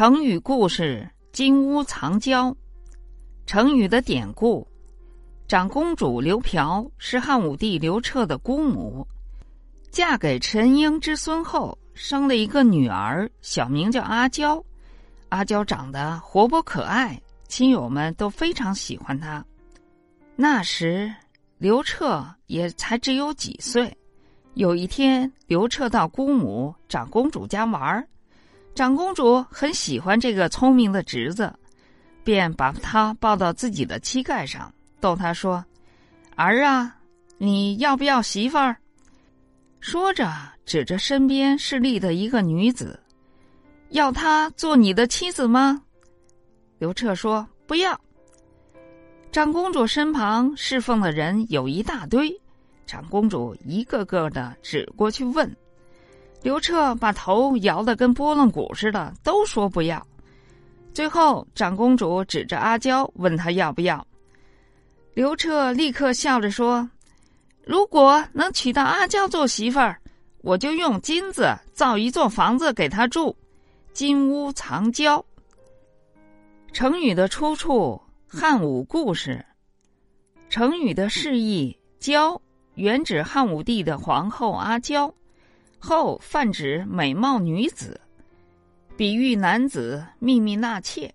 成语故事：金屋藏娇。成语的典故：长公主刘嫖是汉武帝刘彻的姑母，嫁给陈婴之孙后，生了一个女儿，小名叫阿娇。阿娇长得活泼可爱，亲友们都非常喜欢她。那时刘彻也才只有几岁。有一天，刘彻到姑母长公主家玩儿。长公主很喜欢这个聪明的侄子，便把他抱到自己的膝盖上，逗他说：“儿啊，你要不要媳妇儿？”说着，指着身边侍立的一个女子：“要她做你的妻子吗？”刘彻说：“不要。”长公主身旁侍奉的人有一大堆，长公主一个个的指过去问。刘彻把头摇得跟拨浪鼓似的，都说不要。最后，长公主指着阿娇问他要不要。刘彻立刻笑着说：“如果能娶到阿娇做媳妇儿，我就用金子造一座房子给她住，金屋藏娇。”成语的出处：汉武故事。成语的释义：娇，原指汉武帝的皇后阿娇。后泛指美貌女子，比喻男子秘密纳妾。